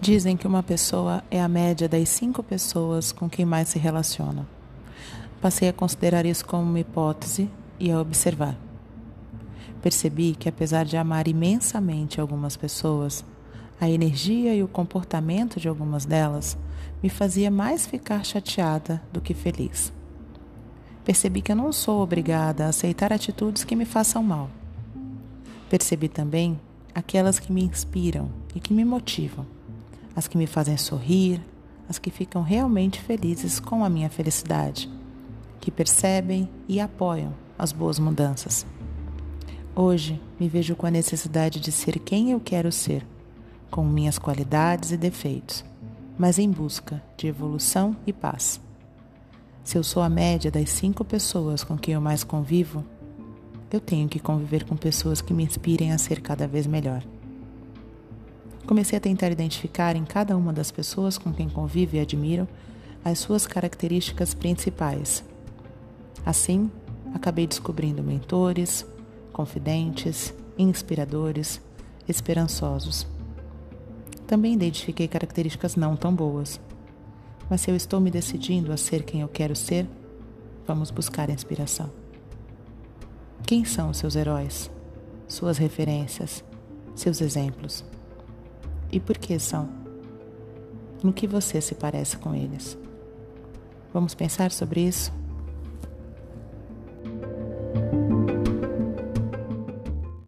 Dizem que uma pessoa é a média das cinco pessoas com quem mais se relaciona. Passei a considerar isso como uma hipótese e a observar. Percebi que, apesar de amar imensamente algumas pessoas, a energia e o comportamento de algumas delas me fazia mais ficar chateada do que feliz. Percebi que eu não sou obrigada a aceitar atitudes que me façam mal. Percebi também aquelas que me inspiram e que me motivam as que me fazem sorrir, as que ficam realmente felizes com a minha felicidade, que percebem e apoiam as boas mudanças. Hoje me vejo com a necessidade de ser quem eu quero ser, com minhas qualidades e defeitos, mas em busca de evolução e paz. Se eu sou a média das cinco pessoas com quem eu mais convivo, eu tenho que conviver com pessoas que me inspirem a ser cada vez melhor. Comecei a tentar identificar em cada uma das pessoas com quem convivo e admiro as suas características principais. Assim, acabei descobrindo mentores, confidentes, inspiradores, esperançosos. Também identifiquei características não tão boas. Mas se eu estou me decidindo a ser quem eu quero ser, vamos buscar inspiração. Quem são seus heróis? Suas referências? Seus exemplos? E por que são? No que você se parece com eles? Vamos pensar sobre isso?